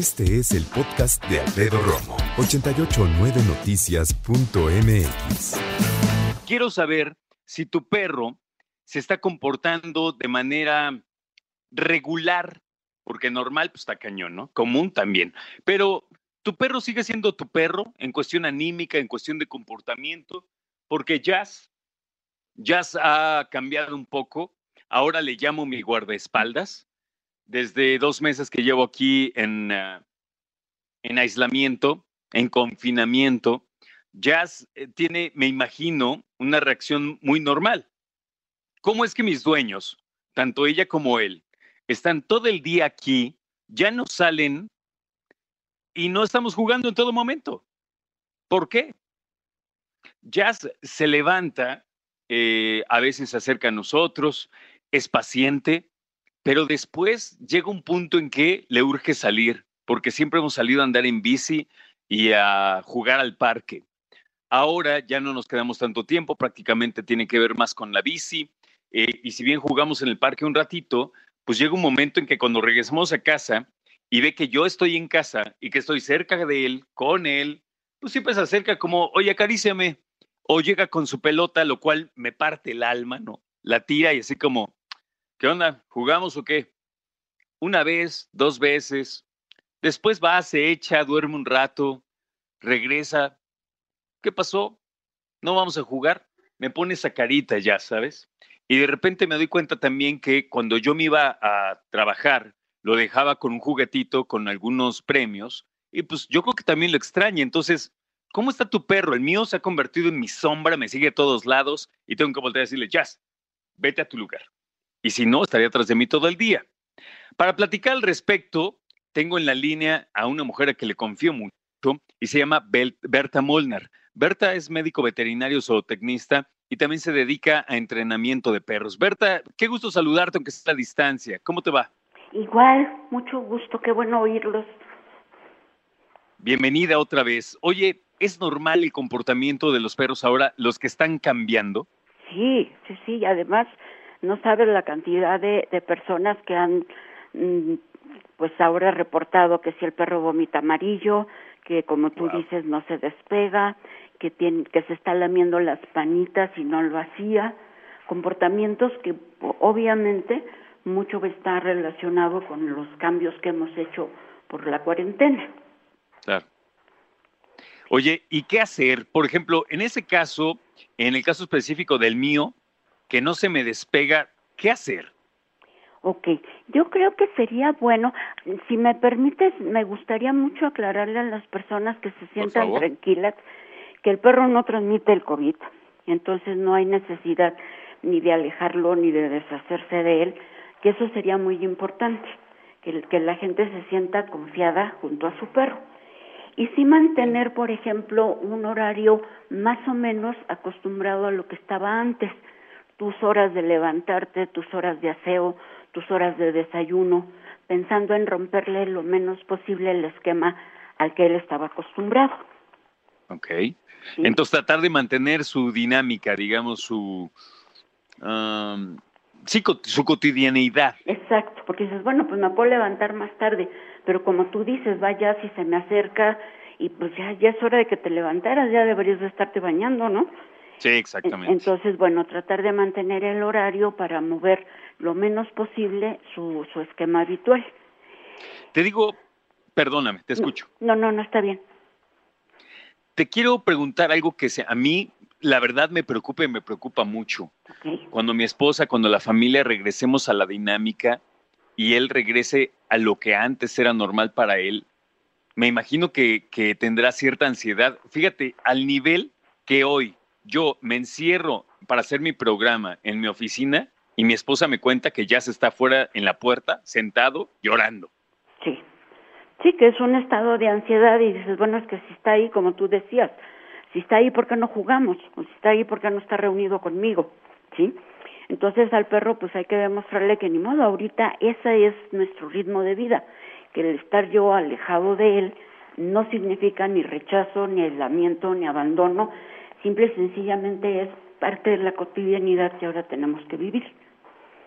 Este es el podcast de Alfredo Romo, 889noticias.mx. Quiero saber si tu perro se está comportando de manera regular, porque normal pues está cañón, ¿no? Común también. Pero tu perro sigue siendo tu perro en cuestión anímica, en cuestión de comportamiento, porque Jazz, Jazz ha cambiado un poco. Ahora le llamo mi guardaespaldas desde dos meses que llevo aquí en, uh, en aislamiento, en confinamiento, Jazz eh, tiene, me imagino, una reacción muy normal. ¿Cómo es que mis dueños, tanto ella como él, están todo el día aquí, ya no salen y no estamos jugando en todo momento? ¿Por qué? Jazz se levanta, eh, a veces se acerca a nosotros, es paciente, pero después llega un punto en que le urge salir, porque siempre hemos salido a andar en bici y a jugar al parque. Ahora ya no nos quedamos tanto tiempo, prácticamente tiene que ver más con la bici. Eh, y si bien jugamos en el parque un ratito, pues llega un momento en que cuando regresamos a casa y ve que yo estoy en casa y que estoy cerca de él, con él, pues siempre se acerca como, oye, acaríciame. O llega con su pelota, lo cual me parte el alma, ¿no? La tira y así como, ¿Qué onda? ¿Jugamos o qué? Una vez, dos veces. Después va, se echa, duerme un rato, regresa. ¿Qué pasó? No vamos a jugar. Me pone esa carita ya, ¿sabes? Y de repente me doy cuenta también que cuando yo me iba a trabajar, lo dejaba con un juguetito, con algunos premios, y pues yo creo que también lo extraña. Entonces, ¿cómo está tu perro? El mío se ha convertido en mi sombra, me sigue a todos lados y tengo que volver a decirle, Jazz, vete a tu lugar y si no, estaría atrás de mí todo el día. Para platicar al respecto, tengo en la línea a una mujer a que le confío mucho y se llama Berta Molnar. Berta es médico veterinario zootecnista y también se dedica a entrenamiento de perros. Berta, qué gusto saludarte aunque esté a distancia. ¿Cómo te va? Igual, mucho gusto, qué bueno oírlos. Bienvenida otra vez. Oye, ¿es normal el comportamiento de los perros ahora, los que están cambiando? Sí, sí, sí, además no sabes la cantidad de, de personas que han mm, pues ahora reportado que si el perro vomita amarillo, que como tú dices no se despega, que tiene, que se está lamiendo las panitas y no lo hacía, comportamientos que obviamente mucho está relacionado con los cambios que hemos hecho por la cuarentena. Claro. Oye, ¿y qué hacer? Por ejemplo, en ese caso, en el caso específico del mío, que no se me despega, ¿qué hacer? Ok, yo creo que sería bueno, si me permites, me gustaría mucho aclararle a las personas que se sientan tranquilas que el perro no transmite el COVID, entonces no hay necesidad ni de alejarlo ni de deshacerse de él, que eso sería muy importante, que, que la gente se sienta confiada junto a su perro. Y sí mantener, por ejemplo, un horario más o menos acostumbrado a lo que estaba antes tus horas de levantarte, tus horas de aseo, tus horas de desayuno, pensando en romperle lo menos posible el esquema al que él estaba acostumbrado. Ok. Entonces tratar de mantener su dinámica, digamos, su, um, sí, su cotidianeidad. Exacto, porque dices, bueno, pues me puedo levantar más tarde, pero como tú dices, vaya si se me acerca y pues ya, ya es hora de que te levantaras, ya deberías de estarte bañando, ¿no? Sí, exactamente. Entonces, bueno, tratar de mantener el horario para mover lo menos posible su, su esquema habitual. Te digo, perdóname, te escucho. No, no, no está bien. Te quiero preguntar algo que a mí, la verdad, me preocupa y me preocupa mucho. Cuando mi esposa, cuando la familia regresemos a la dinámica y él regrese a lo que antes era normal para él, me imagino que, que tendrá cierta ansiedad. Fíjate, al nivel que hoy yo me encierro para hacer mi programa en mi oficina, y mi esposa me cuenta que ya se está afuera en la puerta, sentado, llorando. Sí, sí, que es un estado de ansiedad y dices, bueno, es que si está ahí, como tú decías, si está ahí, ¿por qué no jugamos? O si está ahí, ¿por qué no está reunido conmigo? ¿Sí? Entonces al perro pues hay que demostrarle que ni modo, ahorita ese es nuestro ritmo de vida, que el estar yo alejado de él no significa ni rechazo, ni aislamiento, ni abandono, simple y sencillamente es parte de la cotidianidad que ahora tenemos que vivir.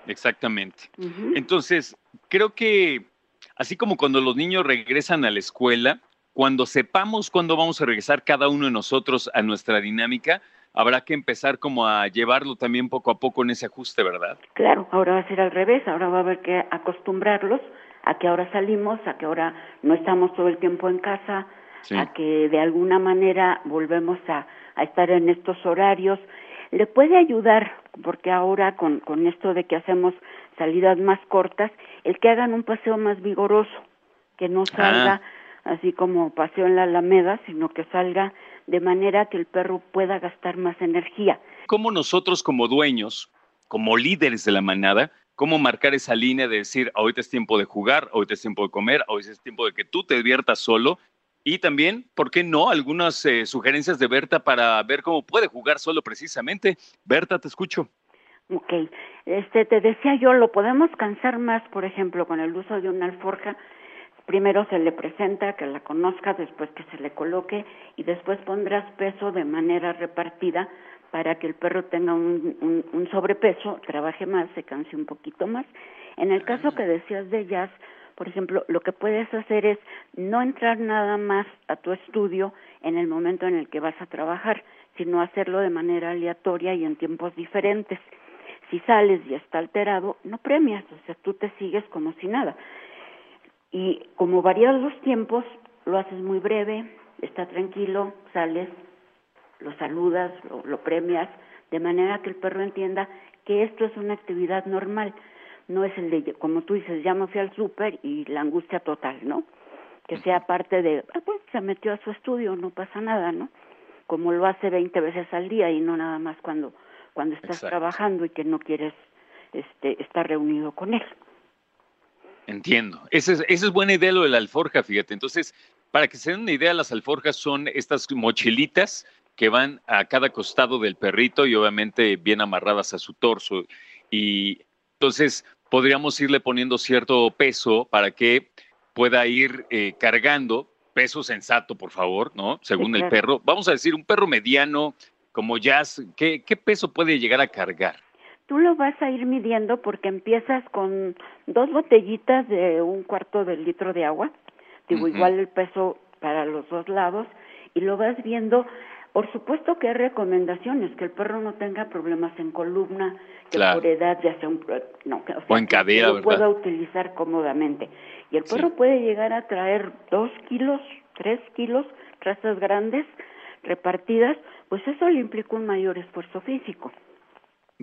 Exactamente. Entonces, creo que así como cuando los niños regresan a la escuela, cuando sepamos cuándo vamos a regresar cada uno de nosotros a nuestra dinámica, habrá que empezar como a llevarlo también poco a poco en ese ajuste, ¿verdad? Claro, ahora va a ser al revés, ahora va a haber que acostumbrarlos a que ahora salimos, a que ahora no estamos todo el tiempo en casa, a que de alguna manera volvemos a, a estar en estos horarios le puede ayudar, porque ahora con, con esto de que hacemos salidas más cortas, el que hagan un paseo más vigoroso, que no salga ah. así como paseo en la Alameda, sino que salga de manera que el perro pueda gastar más energía. ¿Cómo nosotros como dueños, como líderes de la manada, cómo marcar esa línea de decir, ahorita es tiempo de jugar, ahorita es tiempo de comer, ahorita es tiempo de que tú te diviertas solo y también, ¿por qué no? Algunas eh, sugerencias de Berta para ver cómo puede jugar solo precisamente. Berta, te escucho. Ok, este, te decía yo, lo podemos cansar más, por ejemplo, con el uso de una alforja. Primero se le presenta, que la conozca, después que se le coloque y después pondrás peso de manera repartida para que el perro tenga un, un sobrepeso, trabaje más, se canse un poquito más. En el caso ah. que decías de jazz, por ejemplo, lo que puedes hacer es no entrar nada más a tu estudio en el momento en el que vas a trabajar, sino hacerlo de manera aleatoria y en tiempos diferentes. Si sales y está alterado, no premias, o sea, tú te sigues como si nada. Y como varías los tiempos, lo haces muy breve, está tranquilo, sales, lo saludas, lo, lo premias, de manera que el perro entienda que esto es una actividad normal no es el de, como tú dices, ya me fui al súper y la angustia total, ¿no? Que sea parte de, ah, pues se metió a su estudio, no pasa nada, ¿no? Como lo hace 20 veces al día y no nada más cuando, cuando estás trabajando y que no quieres este, estar reunido con él. Entiendo. Esa es, esa es buena idea lo de la alforja, fíjate. Entonces, para que se den una idea, las alforjas son estas mochilitas que van a cada costado del perrito y obviamente bien amarradas a su torso. Y entonces, podríamos irle poniendo cierto peso para que pueda ir eh, cargando, peso sensato, por favor, ¿no? Según el perro. Vamos a decir, un perro mediano como Jazz, ¿qué, ¿qué peso puede llegar a cargar? Tú lo vas a ir midiendo porque empiezas con dos botellitas de un cuarto de litro de agua, digo, igual el peso para los dos lados, y lo vas viendo por supuesto que hay recomendaciones, que el perro no tenga problemas en columna, que por edad ya sea un... No, que, o, en cadera, que lo pueda utilizar cómodamente. Y el perro puede llegar a traer dos kilos, tres kilos, razas grandes, repartidas, pues eso le implica un mayor esfuerzo físico.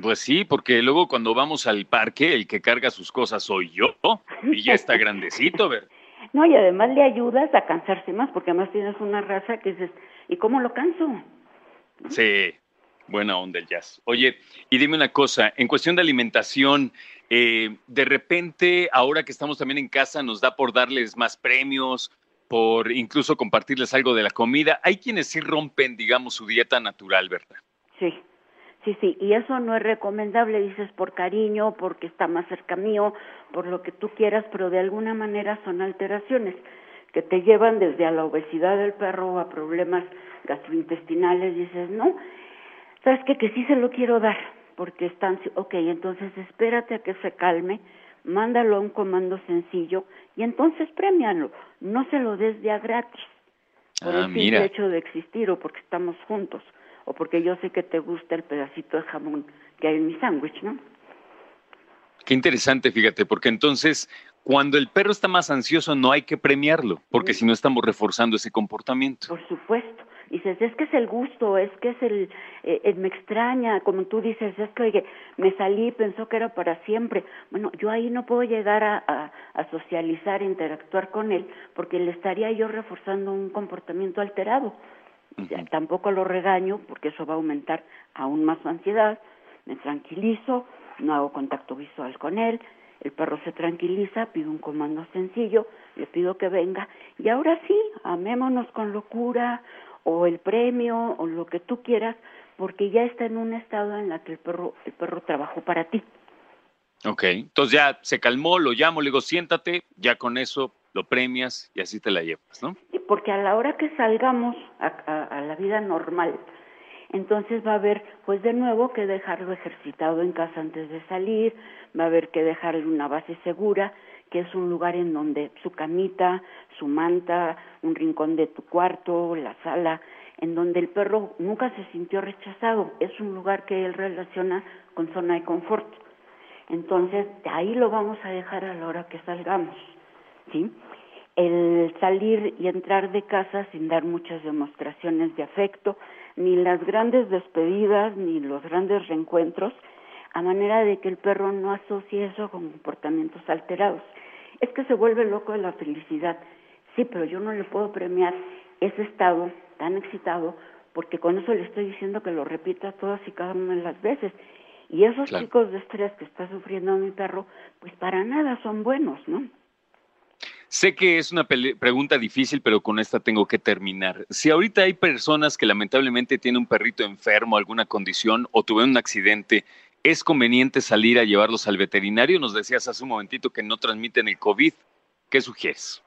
Pues sí, porque luego cuando vamos al parque, el que carga sus cosas soy yo, y ya está grandecito, ¿verdad? No, y además le ayudas a cansarse más, porque además tienes una raza que dices, ¿y cómo lo canso? Sí, buena onda el jazz. Oye, y dime una cosa, en cuestión de alimentación, eh, de repente, ahora que estamos también en casa, nos da por darles más premios, por incluso compartirles algo de la comida. Hay quienes sí rompen, digamos, su dieta natural, ¿verdad? Sí, Sí, sí, y eso no es recomendable, dices por cariño, porque está más cerca mío, por lo que tú quieras, pero de alguna manera son alteraciones que te llevan desde a la obesidad del perro a problemas gastrointestinales, dices, no, sabes qué? que sí se lo quiero dar, porque están, ok, entonces espérate a que se calme, mándalo a un comando sencillo y entonces premialo, no se lo des ya gratis, por ah, el simple hecho de existir o porque estamos juntos o porque yo sé que te gusta el pedacito de jamón que hay en mi sándwich, ¿no? Qué interesante, fíjate, porque entonces cuando el perro está más ansioso no hay que premiarlo, porque si no estamos reforzando ese comportamiento. Por supuesto. Dices, es que es el gusto, es que es el, eh, me extraña, como tú dices, es que oye, me salí, pensó que era para siempre. Bueno, yo ahí no puedo llegar a, a, a socializar, interactuar con él, porque le estaría yo reforzando un comportamiento alterado. Tampoco lo regaño porque eso va a aumentar aún más su ansiedad. Me tranquilizo, no hago contacto visual con él, el perro se tranquiliza, pide un comando sencillo, le pido que venga y ahora sí, amémonos con locura o el premio o lo que tú quieras, porque ya está en un estado en la que el perro el perro trabajó para ti. Ok, entonces ya se calmó, lo llamo, le digo siéntate, ya con eso lo premias y así te la llevas, ¿no? Sí, porque a la hora que salgamos a la vida normal, entonces va a haber pues de nuevo que dejarlo ejercitado en casa antes de salir, va a haber que dejarle una base segura, que es un lugar en donde su camita, su manta, un rincón de tu cuarto, la sala, en donde el perro nunca se sintió rechazado, es un lugar que él relaciona con zona de confort. Entonces, de ahí lo vamos a dejar a la hora que salgamos, ¿sí? El salir y entrar de casa sin dar muchas demostraciones de afecto, ni las grandes despedidas, ni los grandes reencuentros, a manera de que el perro no asocie eso con comportamientos alterados. Es que se vuelve loco de la felicidad. Sí, pero yo no le puedo premiar ese estado tan excitado porque con eso le estoy diciendo que lo repita todas y cada una de las veces. Y esos chicos de estrés que está sufriendo mi perro, pues para nada son buenos, ¿no? Sé que es una pregunta difícil, pero con esta tengo que terminar. Si ahorita hay personas que lamentablemente tienen un perrito enfermo, alguna condición o tuvieron un accidente, ¿es conveniente salir a llevarlos al veterinario? Nos decías hace un momentito que no transmiten el COVID. ¿Qué sugieres?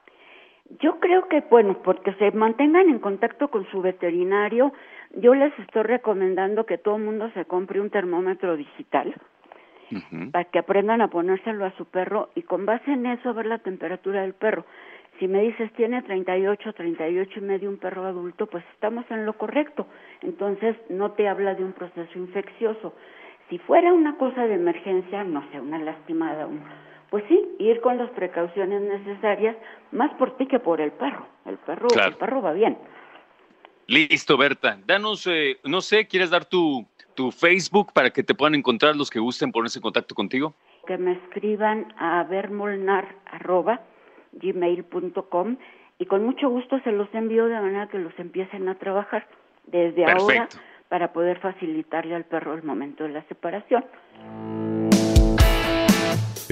Yo creo que, bueno, porque se mantengan en contacto con su veterinario, yo les estoy recomendando que todo el mundo se compre un termómetro digital para que aprendan a ponérselo a su perro y con base en eso ver la temperatura del perro. Si me dices tiene 38, 38 y medio un perro adulto, pues estamos en lo correcto. Entonces no te habla de un proceso infeccioso. Si fuera una cosa de emergencia, no sé, una lastimada, pues sí, ir con las precauciones necesarias, más por ti que por el perro. El perro, el perro va bien. Listo, Berta. Danos, eh, no sé, ¿quieres dar tu, tu Facebook para que te puedan encontrar los que gusten ponerse en contacto contigo? Que me escriban a vermolnar.gmail.com y con mucho gusto se los envío de manera que los empiecen a trabajar desde ahora para poder facilitarle al perro el momento de la separación.